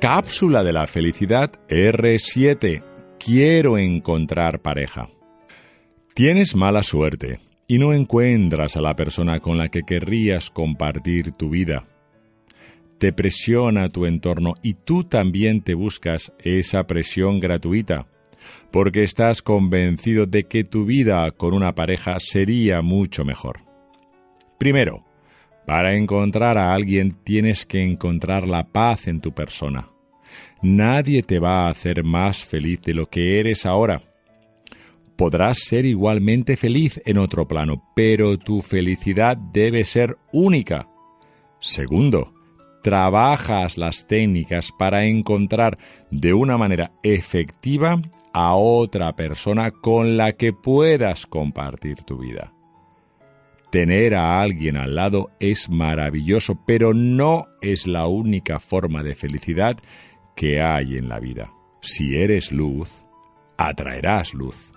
Cápsula de la felicidad R7. Quiero encontrar pareja. Tienes mala suerte y no encuentras a la persona con la que querrías compartir tu vida. Te presiona tu entorno y tú también te buscas esa presión gratuita, porque estás convencido de que tu vida con una pareja sería mucho mejor. Primero, para encontrar a alguien tienes que encontrar la paz en tu persona. Nadie te va a hacer más feliz de lo que eres ahora. Podrás ser igualmente feliz en otro plano, pero tu felicidad debe ser única. Segundo, trabajas las técnicas para encontrar de una manera efectiva a otra persona con la que puedas compartir tu vida. Tener a alguien al lado es maravilloso, pero no es la única forma de felicidad que hay en la vida. Si eres luz, atraerás luz.